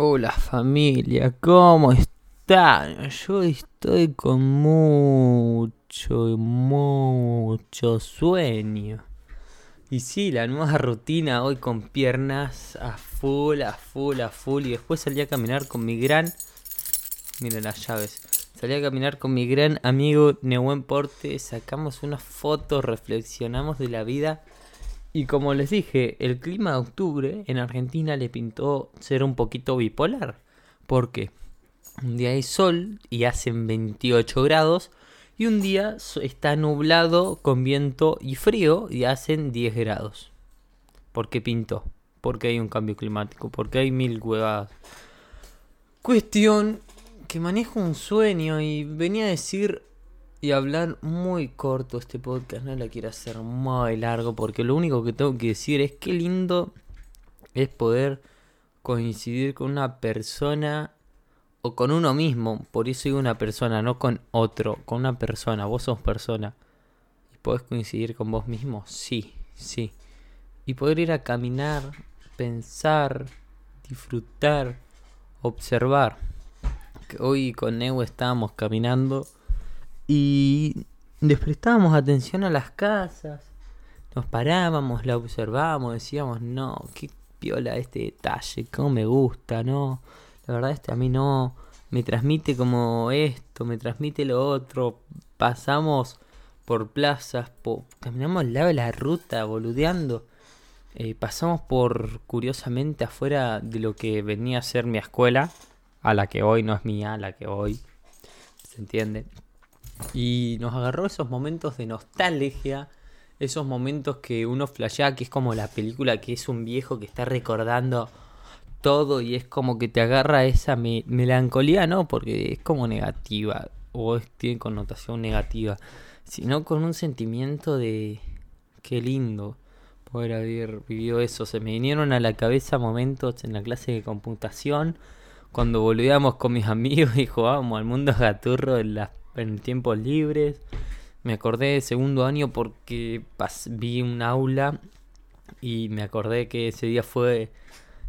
Hola familia, ¿cómo están? Yo estoy con mucho, mucho sueño. Y sí, la nueva rutina hoy con piernas a full, a full, a full. Y después salí a caminar con mi gran... Miren las llaves. Salí a caminar con mi gran amigo Nehuen Porte. Sacamos unas fotos, reflexionamos de la vida y como les dije, el clima de octubre en Argentina le pintó ser un poquito bipolar. porque Un día hay sol y hacen 28 grados y un día está nublado con viento y frío y hacen 10 grados. ¿Por qué pintó? Porque hay un cambio climático, porque hay mil huevadas. Cuestión que manejo un sueño y venía a decir y hablar muy corto este podcast, no la quiero hacer muy largo porque lo único que tengo que decir es que lindo es poder coincidir con una persona o con uno mismo, por eso digo una persona, no con otro, con una persona, vos sos persona. ¿Y podés coincidir con vos mismo? Sí, sí. Y poder ir a caminar, pensar, disfrutar, observar. Hoy con Neu estábamos caminando y les prestábamos atención a las casas. Nos parábamos, la observábamos, decíamos, no, qué piola este detalle, cómo me gusta, no. La verdad este a mí no me transmite como esto, me transmite lo otro. Pasamos por plazas, caminamos al lado de la ruta, boludeando. Eh, pasamos por, curiosamente, afuera de lo que venía a ser mi escuela, a la que hoy no es mía, a la que hoy, ¿se entiende? Y nos agarró esos momentos de nostalgia, esos momentos que uno flashea, que es como la película que es un viejo que está recordando todo y es como que te agarra esa melancolía, ¿no? Porque es como negativa o tiene connotación negativa, sino con un sentimiento de qué lindo poder haber vivido eso. Se me vinieron a la cabeza momentos en la clase de computación cuando volvíamos con mis amigos y jugábamos al mundo gaturro en las en tiempos libres. Me acordé de segundo año porque vi un aula y me acordé que ese día fue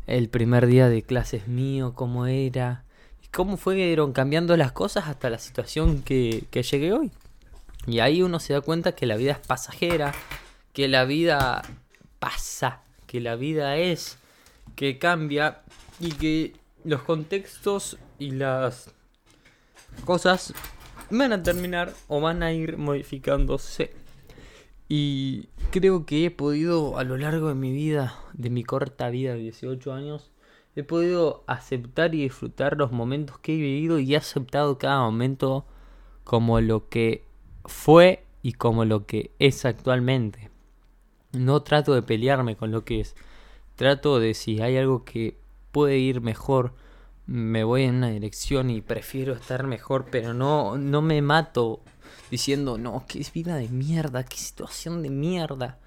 el primer día de clases mío, cómo era y cómo fueron cambiando las cosas hasta la situación que, que llegué hoy. Y ahí uno se da cuenta que la vida es pasajera, que la vida pasa, que la vida es, que cambia y que los contextos y las cosas van a terminar o van a ir modificándose. Y creo que he podido a lo largo de mi vida, de mi corta vida de 18 años, he podido aceptar y disfrutar los momentos que he vivido y he aceptado cada momento como lo que fue y como lo que es actualmente. No trato de pelearme con lo que es. Trato de si hay algo que puede ir mejor, me voy en una dirección y prefiero estar mejor, pero no, no me mato diciendo, no, qué vida de mierda, qué situación de mierda.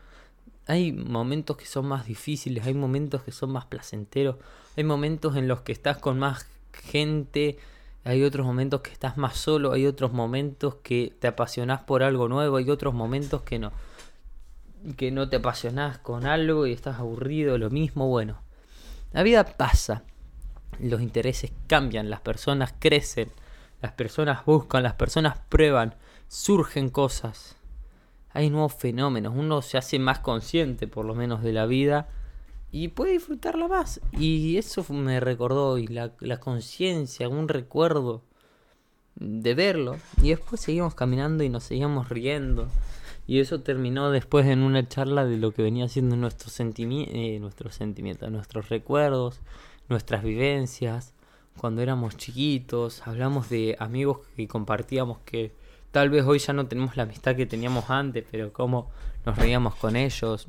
Hay momentos que son más difíciles, hay momentos que son más placenteros, hay momentos en los que estás con más gente, hay otros momentos que estás más solo, hay otros momentos que te apasionás por algo nuevo, hay otros momentos que no que no te apasionás con algo y estás aburrido, lo mismo, bueno. La vida pasa los intereses cambian, las personas crecen, las personas buscan, las personas prueban, surgen cosas. Hay nuevos fenómenos, uno se hace más consciente por lo menos de la vida y puede disfrutarla más. Y eso me recordó la, la conciencia, un recuerdo de verlo. Y después seguimos caminando y nos seguíamos riendo. Y eso terminó después en una charla de lo que venía siendo nuestro, eh, nuestros sentimientos, nuestros recuerdos, nuestras vivencias, cuando éramos chiquitos, hablamos de amigos que compartíamos que tal vez hoy ya no tenemos la amistad que teníamos antes, pero cómo nos reíamos con ellos.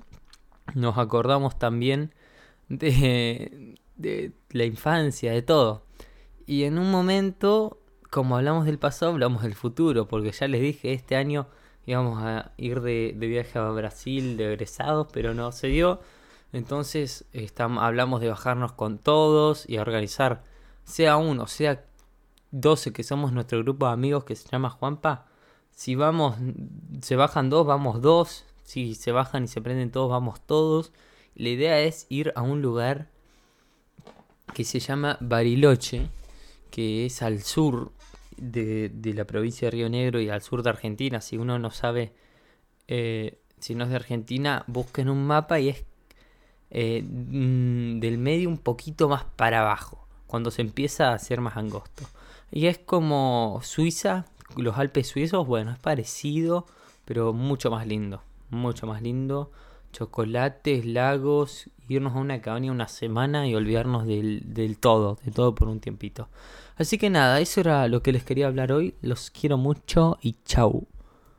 Nos acordamos también de, de la infancia, de todo. Y en un momento, como hablamos del pasado, hablamos del futuro, porque ya les dije, este año íbamos a ir de, de viaje a Brasil de egresados, pero no se dio. Entonces hablamos de bajarnos con todos y organizar, sea uno, sea doce que somos nuestro grupo de amigos que se llama Juanpa. Si vamos, se bajan dos, vamos dos. Si se bajan y se prenden todos, vamos todos. La idea es ir a un lugar que se llama Bariloche, que es al sur de, la provincia de Río Negro y al sur de Argentina. Si uno no sabe, eh, si no es de Argentina, busquen un mapa y es eh, mm, del medio un poquito más para abajo, cuando se empieza a hacer más angosto. Y es como Suiza, los Alpes suizos, bueno, es parecido, pero mucho más lindo, mucho más lindo. Chocolates, lagos, irnos a una cabaña una semana y olvidarnos del, del todo, de todo por un tiempito. Así que nada, eso era lo que les quería hablar hoy. Los quiero mucho y chau.